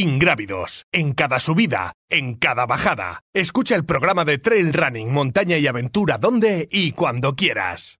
ingrávidos, en cada subida, en cada bajada. Escucha el programa de Trail Running, Montaña y Aventura donde y cuando quieras.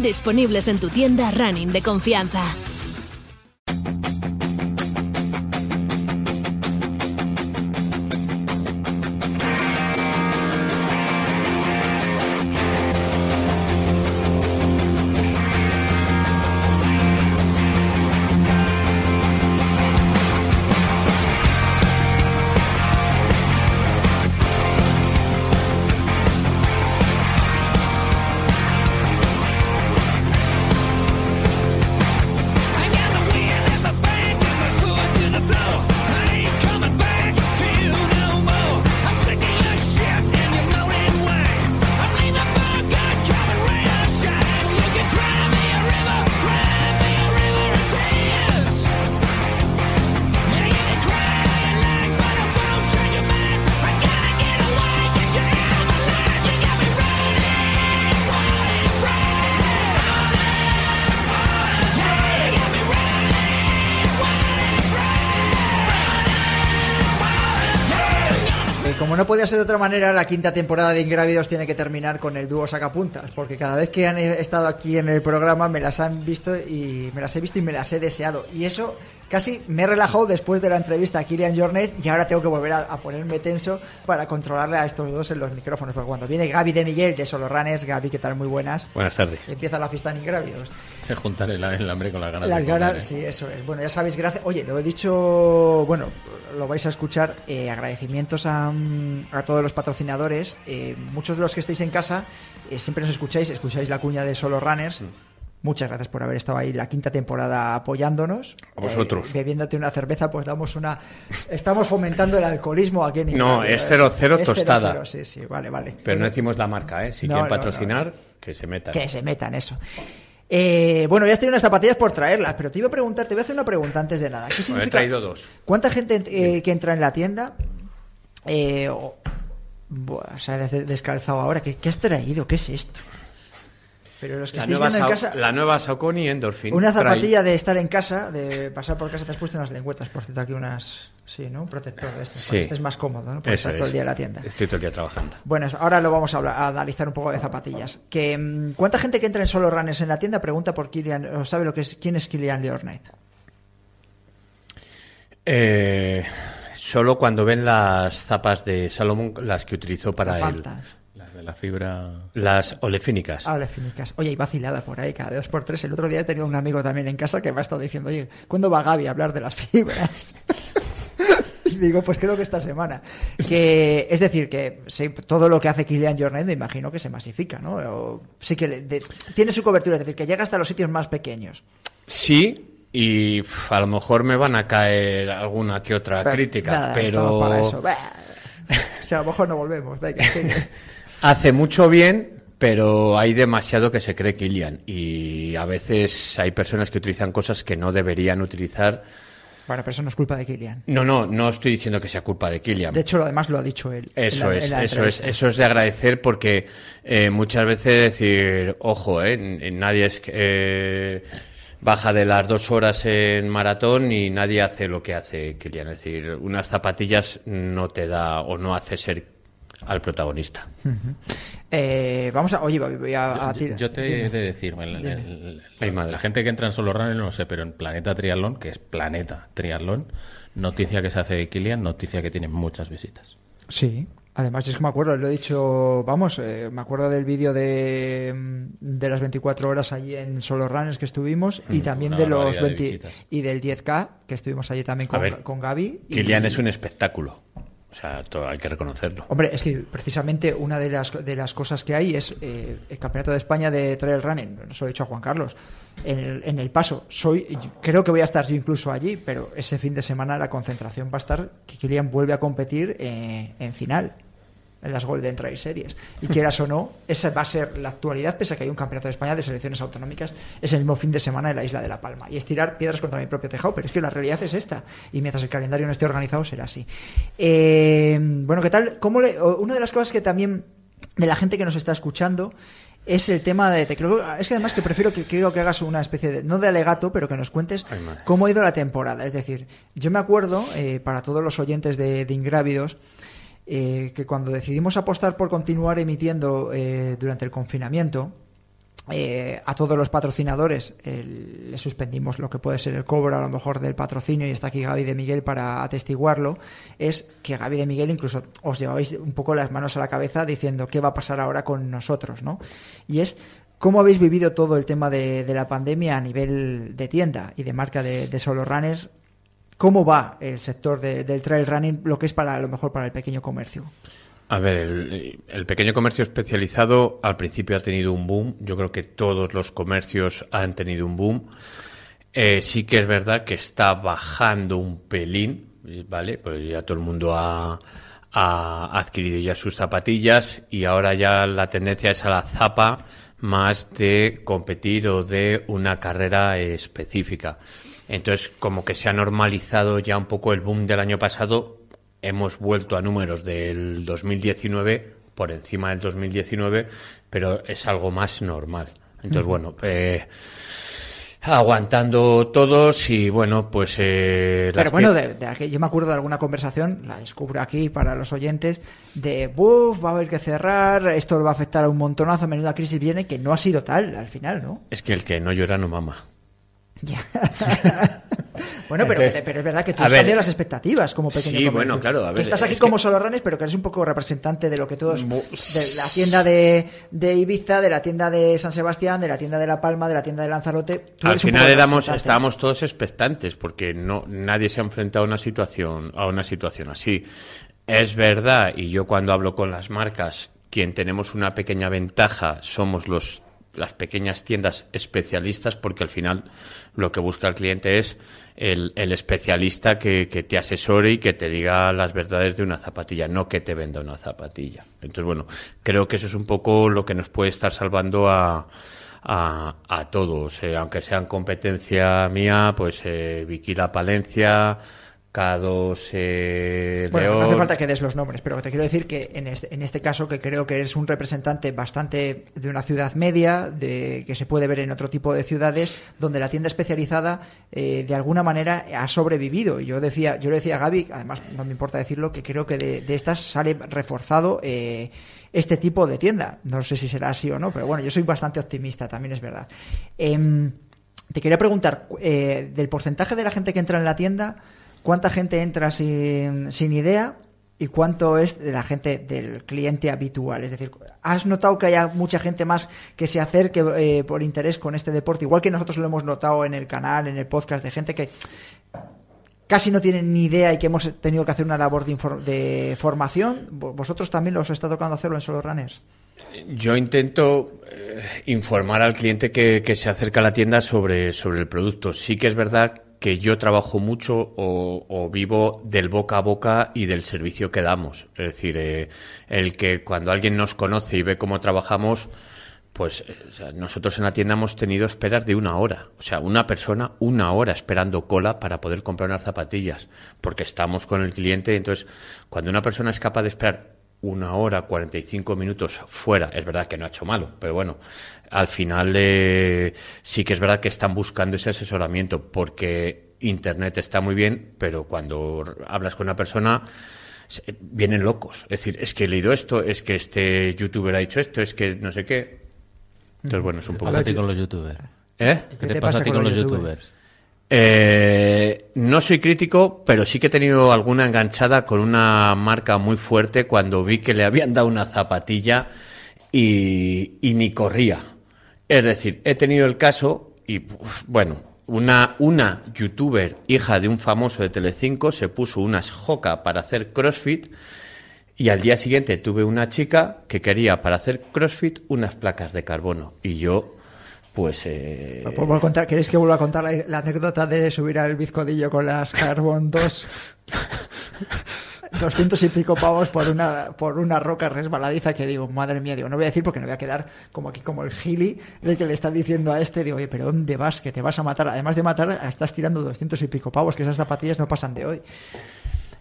disponibles en tu tienda running de confianza. No podía ser de otra manera, la quinta temporada de Ingrávidos tiene que terminar con el dúo Sacapuntas, porque cada vez que han estado aquí en el programa me las han visto y me las he visto y me las he deseado. Y eso casi me he relajado después de la entrevista a Kilian Jornet y ahora tengo que volver a, a ponerme tenso para controlarle a estos dos en los micrófonos. Porque cuando viene Gaby de Miguel de Solo Runners, Gaby, ¿qué tal? Muy buenas. Buenas tardes. Empieza la fiesta en Ingrávidos. Se juntan el, el hambre con las ganas Las de comer, ganas, ¿eh? sí, eso es. Bueno, ya sabéis, gracias. Oye, lo he dicho, bueno, lo vais a escuchar. eh, agradecimientos a, mm, a todos los patrocinadores. eh, muchos de los que estáis en casa eh, siempre nos escucháis, escucháis la cuña de Solo Runners. Mm. Muchas gracias por haber estado ahí la quinta temporada apoyándonos. A vosotros. Eh, bebiéndote una cerveza, pues damos una. Estamos fomentando el alcoholismo aquí en No, Inglaterra, es cero, cero Es cero, tostada. cero, sí, sí, vale, vale. Pero no decimos la marca, ¿eh? Si No, quieren no, patrocinar, no, que se metan. Que se metan eso. Eh, bueno, ya estoy unas zapatillas por traerlas, pero te iba a preguntar, te voy a hacer una pregunta antes de nada. ¿Qué Bueno, he significa- traído dos. ¿Cuánta gente eh, que entra en la tienda eh, o- buah, se ha des- descalzado ahora? ¿Qué, qué has traído? ¿Qué es esto? Pero los que La nueva, en casa, la nueva Saucony Endorphin. una zapatilla de estar en casa, de pasar por casa, te has puesto unas lengüetas, por cierto, aquí unas, sí, ¿no? Un protector de esto, Sí. que estés más cómodo, ¿no? Para Eso estar todo el es. día en la tienda. Estoy todo el día trabajando. Bueno, ahora lo vamos a, hablar- a analizar un poco de zapatillas. Que, mm, ¿Cuánta gente que entra en solo runners en la tienda pregunta por Kilian, o sabe lo que es, quién es Kilian Leornet? Eh, solo cuando ven las zapas de Salomón, las que utilizó para él. De la fibra. Las olefínicas. Ah, finicas. Oye, y vacilada por ahí, cada dos por tres. El otro día he tenido un amigo también en casa que me ha estado diciendo, oye, ¿cuándo va Gaby a hablar de las fibras? y digo, pues creo que esta semana. Que, es decir, que sí, todo lo que hace Kilian Jornet me imagino que se masifica, ¿no? O- sí que le- de- tiene su cobertura, es decir, que llega hasta los sitios más pequeños. Sí, y a lo mejor me van a caer alguna que otra Bah, crítica, nada, estamos para pero eso. O sea, a lo mejor no volvemos. Venga. hace mucho bien, pero hay demasiado que se cree Kilian. Y a veces hay personas que utilizan cosas que no deberían utilizar. Bueno, pero eso no es culpa de Kilian. No, no, no estoy diciendo que sea culpa de Kilian. De hecho, lo demás lo ha dicho él. Eso la- es, eso es, eso es de agradecer porque eh, muchas veces decir, ojo, eh, n- nadie es que, eh, baja de las dos horas en maratón y nadie hace lo que hace Kilian. Es decir, unas zapatillas no te da o no hace ser al protagonista. Eh, vamos a. Oye, voy voy a. a Yo, tirar- yo te he de decir, el- el- el- Ay, la, madre. la gente que entra en solo runner no lo sé, pero en Planeta Triatlón, que es Planeta Triatlón, noticia que se hace de Kilian, noticia que tiene muchas visitas. Sí, además es que me acuerdo, lo he dicho, vamos, eh, me acuerdo del vídeo de, mm, de las 24 horas allí en Solo Runners que estuvimos y Mm, también de los barbaridad de 20 visitas. y del 10K que estuvimos allí también con, ver, con Gaby. y- Kilian es un espectáculo. O sea, hay que reconocerlo. Hombre, es que precisamente una de las, de las cosas que hay es eh, el Campeonato de España de Trail Running, se lo he dicho a Juan Carlos, en el, en el paso. Soy, creo que voy a estar yo incluso allí, pero ese fin de semana la concentración va a estar que Kilian vuelve a competir eh, en final, en las Golden Trail Series. Y quieras o no, esa va a ser la actualidad, pese a que hay un Campeonato de España de selecciones autonómicas, es el mismo fin de semana en la isla de La Palma. Y es tirar piedras contra mi propio tejado, pero es que la realidad es esta. Y mientras el calendario no esté organizado, será así. Eh, bueno, ¿qué tal? ¿Cómo le, una de las cosas que también de la gente que nos está escuchando es el tema de te creo- es que además que prefiero que creo que hagas una especie de no de alegato pero que nos cuentes Ay, cómo ha ido la temporada es decir yo me acuerdo eh, para todos los oyentes de, de Ingrávidos eh, que cuando decidimos apostar por continuar emitiendo eh, durante el confinamiento eh, a todos los patrocinadores le suspendimos lo que puede ser el cobro a lo mejor del patrocinio y está aquí Gaby de Miguel para atestiguarlo es que Gaby de Miguel incluso os llevabais un poco las manos a la cabeza diciendo qué va a pasar ahora con nosotros ¿no? y es cómo habéis vivido todo el tema de, de la pandemia a nivel de tienda y de marca de, de solo runners cómo va el sector de- del trail running lo que es para a lo mejor para el pequeño comercio A ver, el, el pequeño comercio especializado al principio ha tenido un boom. Yo creo que todos los comercios han tenido un boom. Eh, sí que es verdad que está bajando un pelín, ¿vale? Pues ya todo el mundo ha, ha adquirido ya sus zapatillas y ahora ya la tendencia es a la zapa más de competir o de una carrera específica. Entonces, como que se ha normalizado ya un poco el boom del año pasado, hemos vuelto a números del 2019 por encima del 2019, pero es algo más normal. Entonces, bueno, eh, aguantando todos y bueno, pues... eh, Pero bueno, de, de aquel- yo me acuerdo de alguna conversación, la descubro aquí para los oyentes, de buf, va a haber que cerrar, esto va a afectar a un montonazo, menuda crisis viene, que no ha sido tal al final, ¿no? Es que el que no llora no mama. Ya. bueno, pero, Entonces, pero es verdad que tú has cambiado las expectativas como pequeño sí, comercio. bueno, claro, a Que estás aquí es como que- solo runners, pero que eres un poco representante de lo que todos... De la tienda de, de Ibiza, de la tienda de San Sebastián, de la tienda de La Palma, de la tienda de Lanzarote... tú Al eres final éramos, estábamos todos expectantes porque no nadie se ha enfrentado a una situación a una situación así. Es verdad y yo cuando hablo con las marcas, quien tenemos una pequeña ventaja somos los las pequeñas tiendas especialistas porque al final lo que busca el cliente es el, especialista que, te asesore y que te diga las verdades de una zapatilla, no que te venda una zapatilla. Entonces, bueno, creo que eso es un poco lo que nos puede estar salvando a, a, a todos, eh, aunque sean competencia mía, pues eh, Vicky La Palencia, K2 eh, Bueno, no hace falta que des los nombres, pero te quiero decir que en este, en este caso que creo que eres un representante bastante de una ciudad media, de que se puede ver en otro tipo de ciudades, donde la tienda especializada eh, de alguna manera ha sobrevivido. Y yo decía, yo le decía a Gaby, además no me importa decirlo, que creo que de, de estas sale reforzado eh, este tipo de tienda. No sé si será así o no, pero bueno, yo soy bastante optimista, también es verdad. Em, te quería preguntar, eh, del porcentaje de la gente que entra en la tienda, ¿cuánta gente entra sin, sin idea y cuánto es de la gente del cliente habitual? Es decir, ¿has notado que haya mucha gente más que se acerque eh, por interés con este deporte? Igual que nosotros lo hemos notado en el canal, en el podcast, de gente que casi no tienen ni idea y que hemos tenido que hacer una labor de, formación. ¿Vo- ¿Vosotros también los está tocando hacerlo en Solo Runners? Yo intento eh, informar al cliente que, que se acerca a la tienda sobre, sobre el producto. Sí que es verdad que yo trabajo mucho o, o vivo del boca a boca y del servicio que damos. Es decir, eh, el que cuando alguien nos conoce y ve cómo trabajamos, pues eh, nosotros en la tienda hemos tenido esperas de una hora. O sea, una persona una hora esperando cola para poder comprar unas zapatillas, porque estamos con el cliente. Entonces, cuando una persona es capaz de esperar una hora, 45 minutos fuera, es verdad que no ha hecho malo, pero bueno, al final eh, sí que es verdad que están buscando ese asesoramiento, porque Internet está muy bien, pero cuando hablas con una persona se- vienen locos. Es decir, es que he leído esto, es que este youtuber ha dicho esto, es que no sé qué. Entonces, bueno, es un ¿Qué poco... pasa a ti con los youtubers? ¿Eh? ¿Qué te, pasa a ti con los youtubers? Eh, no soy crítico, pero sí que he tenido alguna enganchada con una marca muy fuerte cuando vi que le habían dado una zapatilla y, y ni corría. Es decir, he tenido el caso y, bueno, una, una youtuber, hija de un famoso de Telecinco, se puso unas joca para hacer CrossFit y al día siguiente tuve una chica que quería para hacer CrossFit unas placas de carbono y yo, pues... eh, ¿Puedo contar? ¿Queréis que vuelva a contar la, la anécdota de subir al bizcodillo con las Carbon 2? 200 y pico pavos por una por una roca resbaladiza que digo, madre mía, digo, no voy a decir porque no voy a quedar como aquí como el gili de que le está diciendo a este, digo, oye, pero ¿dónde vas? Que te vas a matar. Además de matar, estás tirando 200 y pico pavos, que esas zapatillas no pasan de hoy.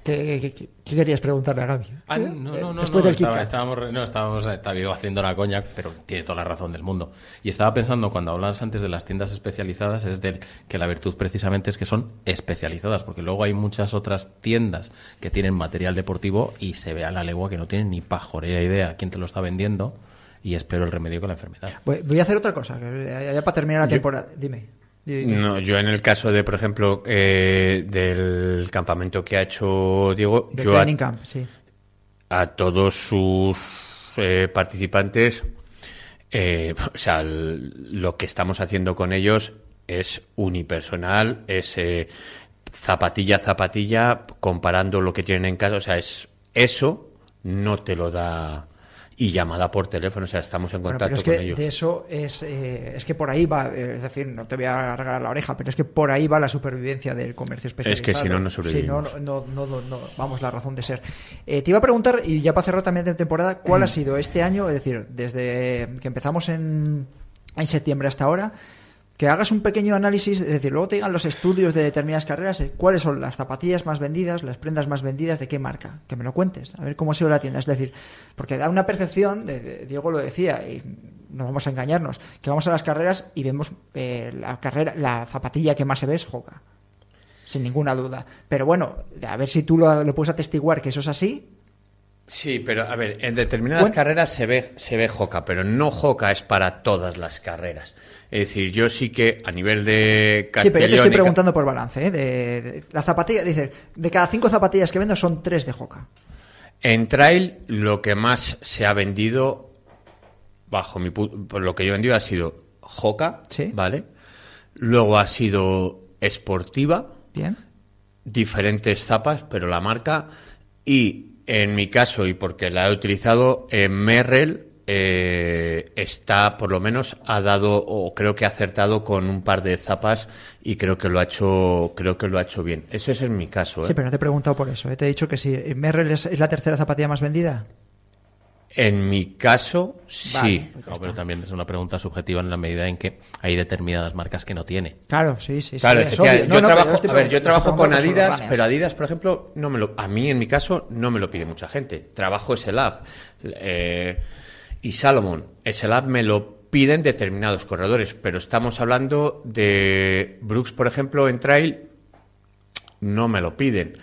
¿Qué, qué- qué- qué querías preguntarle a Gaby? Ah, no, no, Eh, no, no, Después del estaba- estábamos, re- no, estábamos eh, haciendo la coña, pero tiene toda la razón del mundo. Y estaba pensando, cuando hablabas antes de las tiendas especializadas, es del que la virtud precisamente es que son especializadas, porque luego hay muchas otras tiendas que tienen material deportivo y se ve a la legua que no tienen ni pajorea idea quién te lo está vendiendo y espero el remedio con la enfermedad. Voy, voy a hacer otra cosa, que ya ya para terminar la Yo- temporada. Dime. No, yo en el caso de, por ejemplo, eh, del campamento que ha hecho Diego, de yo a, Camp, sí. a todos sus eh, participantes, eh, o sea, el- lo que estamos haciendo con ellos es unipersonal, es zapatilla a zapatilla, comparando lo que tienen en casa, o sea, es eso no te lo da y llamada por teléfono, o sea, estamos en contacto pero es que con ellos. de eso es, eh, es que por ahí va, eh, es decir, no te voy a regalar la oreja, pero es que por ahí va la supervivencia del comercio especializado. Es que si no, no Si sobrevivimos. no, no, no, no, vamos, la razón de ser. Eh, te iba a preguntar, y ya para cerrar también de temporada, ¿cuál ha sido este año, es decir, desde que empezamos en, en septiembre hasta ahora, que hagas un pequeño análisis, es decir, luego te digan los estudios de determinadas carreras, eh, cuáles son las zapatillas más vendidas, las prendas más vendidas, de qué marca, que me lo cuentes, a ver cómo ha sido la tienda, es decir, porque da una percepción, de, Diego lo decía, y no vamos a engañarnos, que vamos a las carreras y vemos eh, la carrera, la zapatilla que más se ve es Hoka, sin ninguna duda, pero bueno, a ver si tú lo, lo puedes atestiguar que eso es así, Sí, pero a ver, en determinadas Bueno. carreras se ve, se ve Joca, pero no Joca es para todas las carreras. Es decir, yo sí que a nivel de Sí, pero yo te Castellón... estoy preguntando por balance, ¿eh? De, de- la zapatilla, dice, de cada cinco zapatillas que vendo son tres de Hoka. En trail lo que más se ha vendido, bajo mi pu- por lo que yo he vendido, ha sido Joca, Sí. ¿vale? Luego ha sido Esportiva, Bien. diferentes zapas, pero la marca. Y en mi caso, y porque la he utilizado, eh, Merrell eh, está, por lo menos, ha dado, o creo que ha acertado con un par de zapas y creo que lo ha hecho, creo que lo ha hecho bien. Eso es en mi caso. ¿eh? Sí, pero no te he preguntado por eso. ¿eh? Te he dicho que si Merrell es, es la tercera zapatilla más vendida. En mi caso, sí. Vale, pues No, pero también es una pregunta subjetiva en la medida en que hay determinadas marcas que no tiene. Claro, sí, sí. sí, es yo No, trabajo, estoy a ver, yo trabajo con Adidas, pero Adidas, por ejemplo, no me lo, a mí en mi caso no me lo pide mucha gente. Trabajo SLab eh, y Salomon. SLab me lo piden determinados corredores, pero estamos hablando de Brooks, por ejemplo, en trail no me lo piden.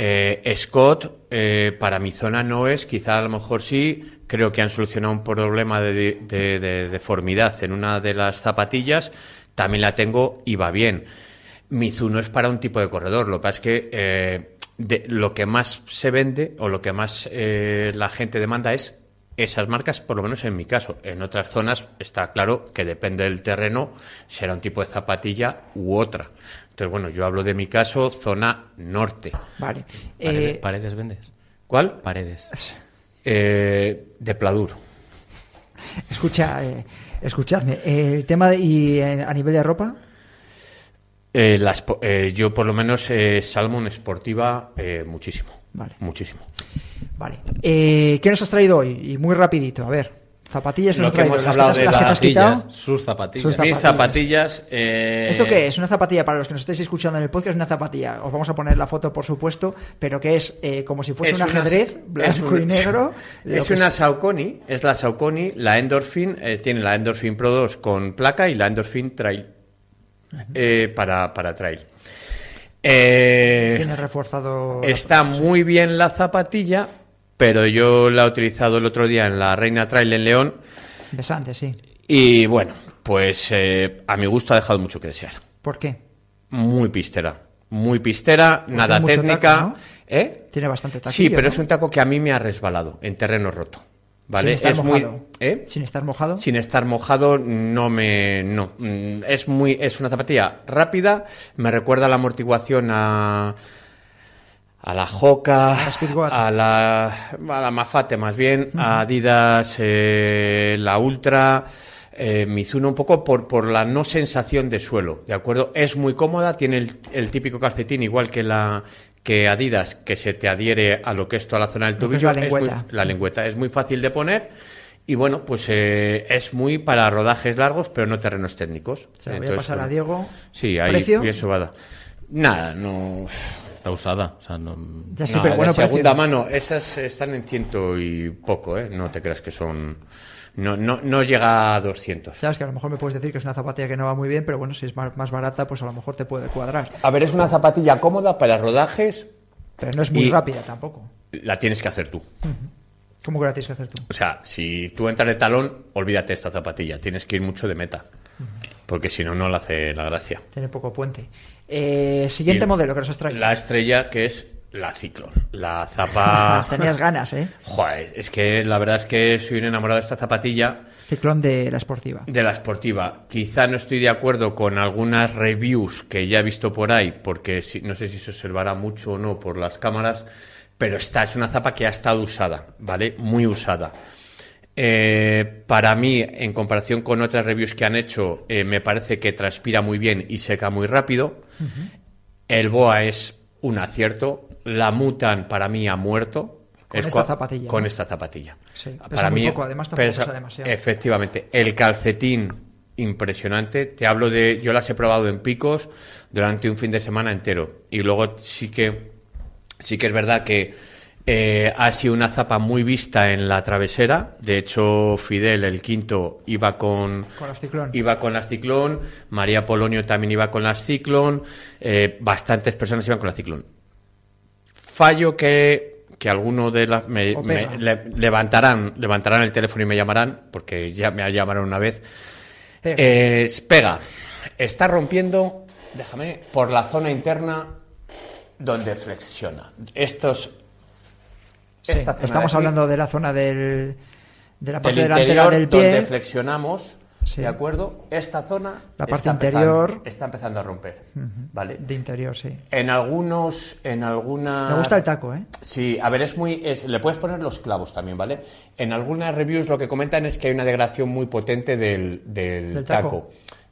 Eh, Scott, eh, para mi zona no es, quizá a lo mejor sí. Creo que han solucionado un problema de, de- de deformidad en una de las zapatillas. También la tengo y va bien. Mizuno es para un tipo de corredor. Lo que pasa es que eh, lo que más se vende o lo que más la gente demanda es esas marcas, por lo menos en mi caso. En otras zonas está claro que depende del terreno, será un tipo de zapatilla u otra. Entonces, bueno, yo hablo de mi caso, zona norte. Vale. Paredes, Eh, paredes vendes. ¿Cuál? Paredes. Eh, de Pladur. escucha, eh, escuchadme. eh, el tema de, y eh, a nivel de ropa, Eh, las eh, yo, por lo menos, eh, Salmon Esportiva, eh, muchísimo. Vale. Muchísimo. Vale. Eh, ¿Qué nos has traído hoy? Y muy rapidito, a ver. Zapatillas Lo nos que traído. hemos hablado de las que te has Zapatillas, quitado. sus zapatillas. Sus Mis zapatillas. zapatillas. eh, ¿Esto qué es? Una zapatilla, para los que nos estéis escuchando en el podcast, es una zapatilla. Os vamos a poner la foto, por supuesto, pero que es eh, como si fuese es un una- ajedrez blanco es y negro. Es una Saucony, es la Saucony, la Endorphin, eh, tiene la Endorphin Pro 2 con placa y la Endorphin Trail eh, para, para trail. Eh, Tiene reforzado. la Está muy bien la zapatilla, pero yo la he utilizado el otro día en la Reina Trail en León Besante, sí. y bueno, pues eh, a mi gusto ha dejado mucho que desear. ¿Por qué? muy pistera. Muy pistera, nada tiene mucho técnica. taco, ¿no? ¿Eh? Tiene bastante taquillo, Sí, pero ¿no? es un taco que a mí me ha resbalado en terreno roto. ¿Vale? Sin estar es mojado. muy. ¿Eh? Sin estar mojado. Sin estar mojado, no me. No. Mm, Es muy. Es una zapatilla rápida. Me recuerda la amortiguación a. A la Hoka, A la a la, Mafate más bien, a Adidas, eh, la Ultra, eh, Mizuno, un poco por, por la no sensación de suelo, ¿de acuerdo? Es muy cómoda, tiene el, el típico calcetín igual que la que Adidas, que se te adhiere a lo que es toda la zona del tobillo. la Es muy- lengüeta. la lengüeta es muy fácil de poner y bueno, pues eh, es muy para rodajes largos, pero no terrenos técnicos. Se lo voy a pasar a Diego. Sí, ahí ¿Precio? va. Nada, no. Está usada. O sea, no... Ya sí, No, pero de bueno, segunda mano, esas están en ciento y poco, ¿eh? No te creas que son... No, no, no llega a 200. Sabes que a lo mejor me puedes decir que es una zapatilla que no va muy bien, pero bueno, si es más, más barata, pues a lo mejor te puede cuadrar. A ver, es una zapatilla cómoda para rodajes, Pero no es muy rápida tampoco. la tienes que hacer tú. ¿Cómo que la tienes que hacer tú? O sea, si tú entras de talón, olvídate esta zapatilla. Tienes que ir mucho de meta. Porque si no, no le hace la gracia. Tiene poco puente. Eh, siguiente Y modelo que nos has traído. La estrella que es la Ciclón. La zapa... Tenías ganas, ¿eh? Joder, es que la verdad es que soy un enamorado de esta zapatilla. Ciclón de la esportiva. De la esportiva. Quizá no estoy de acuerdo con algunas reviews que ya he visto por ahí, porque no sé si se observará mucho o no por las cámaras, pero esta es una zapa que ha estado usada, ¿vale? Muy usada. Eh, para mí, en comparación con otras reviews que han hecho, eh, me parece que transpira muy bien y seca muy rápido. El Boa es un acierto. La Mutan para mí ha muerto. Con Es esta zapatilla, Con ¿no? esta zapatilla. Sí, pesa para muy mí poco, además tampoco pesa- pesa demasiado. Efectivamente. El calcetín, impresionante. Te hablo de. Yo las he probado en picos durante un fin de semana entero. Y luego sí que. Sí que es verdad que eh, ha sido una zapa muy vista en la travesera. De hecho, Fidel, el quinto, iba con. Con las Ciclón. Iba con las Ciclón. María Polonio también iba con las Ciclón. eh, bastantes personas iban con la Ciclón. Fallo que, que alguno de las me, le- levantarán, levantarán el teléfono y me llamarán, porque ya me llamaron una vez. Eh, pega. Está rompiendo, déjame, por la zona interna donde flexiona. Estos. Sí, esta zona estamos de hablando de la zona del, de la parte del delantera del donde pie. flexionamos, Sí. ¿de acuerdo? Esta zona La parte está interior. empezando- está empezando a romper, ¿vale? De interior, sí. En algunos, en algunas... Me gusta el taco, ¿eh? Sí, a ver, es muy. Es, le puedes poner los clavos también, ¿vale? En algunas reviews lo que comentan es que hay una degradación muy potente del, del Del taco. taco.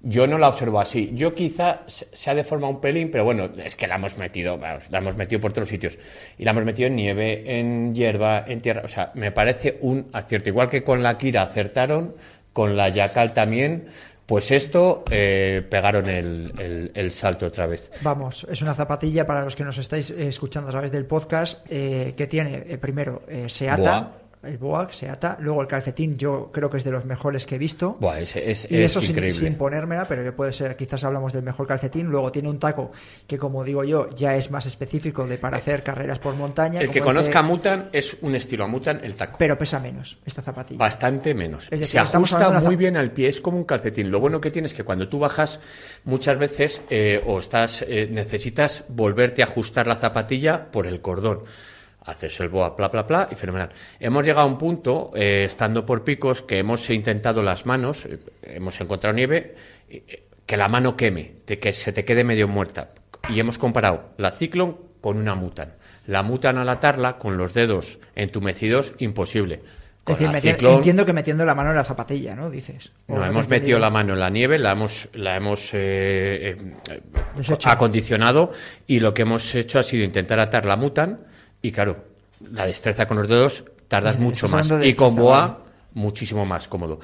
Yo no la observo así. Yo quizá se ha deformado un pelín, pero bueno, es que la hemos metido, la hemos metido por todos sitios. Y la hemos metido en nieve, en hierba, en tierra. O sea, me parece un acierto. Igual que con la Kira acertaron, con la Yakal también. Pues esto eh, pegaron el, el- el salto otra vez. Vamos, es una zapatilla para los que nos estáis eh, escuchando a través del podcast eh, que tiene eh, primero eh, se ata. El boa se ata, luego el calcetín yo creo que es de los mejores que he visto. Buah, es, es- Y es eso sin, increíble. sin ponérmela, pero puede ser, quizás hablamos del mejor calcetín. Luego tiene un taco que, como digo yo, ya es más específico de para hacer carreras por montaña. El que conozca Mutan es un estilo a Mutan el taco. Pero pesa menos esta zapatilla. Bastante menos. Es decir, Se ajusta muy bien al pie, es como un calcetín. Lo bueno que tienes es que cuando tú bajas, muchas veces eh, o estás eh, necesitas volverte a ajustar la zapatilla por el cordón. Haces el boa, bla, bla, bla, y fenomenal. Hemos llegado a un punto, eh, estando por picos, que hemos intentado las manos, eh, hemos encontrado nieve, eh, que la mano queme, de que se te quede medio muerta. Y hemos comparado la Ciclone con una Mutan. La Mutan al atarla, con los dedos entumecidos, imposible. Es decir, la Ciclone- entiendo que metiendo la mano en la zapatilla, ¿no? Dices. No, hemos metido la mano en la nieve, la hemos, la hemos acondicionado y lo que hemos hecho ha sido intentar atar la mutan y claro, la destreza con los dedos tardas mucho más y con boa muchísimo más cómodo.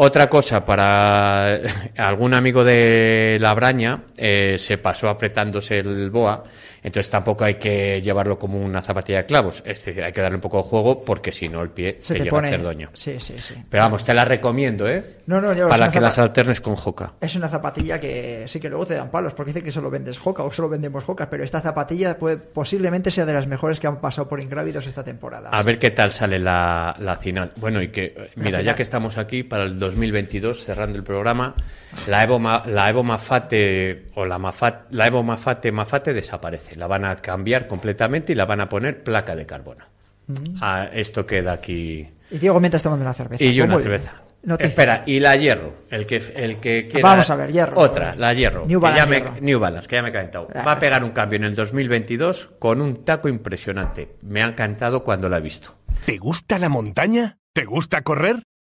Otra cosa, para algún amigo de la braña eh, se pasó apretándose el boa, entonces tampoco hay que llevarlo como una zapatilla de clavos, es decir, hay que darle un poco de juego porque si no el pie Se te, pone. a hacer daño. Sí, sí, sí. Pero vamos, te la recomiendo, ¿eh? No, no, Para que las alternes con Joca. Es una zapatilla que sí que luego te dan palos, porque dicen que solo vendes Hoka o solo vendemos Hocas, pero esta zapatilla puede, posiblemente sea de las mejores que han pasado por Ingrávidos esta temporada. A ver qué tal sale la, la final. Bueno, y que, eh, mira, ya que estamos aquí, para el 2022, cerrando el programa, la Evo, Ma- la Evo Mafate o la, Mafat, la Evo Mafate Mafate desaparece. La van a cambiar completamente y la van a poner placa de carbono. Ah, esto queda aquí. Y Diego mientras tomando una cerveza. Y yo una cerveza. Noticia. Espera, y la hierro, el que, el que quiera. Vamos a ver, hierro. Otra, la hierro. New que Balance ya me- hierro. New Balance, que ya me he calentado. Va a pegar un cambio en el 2022 con un taco impresionante. Me ha encantado cuando la he visto. ¿Te gusta la montaña? ¿Te gusta correr?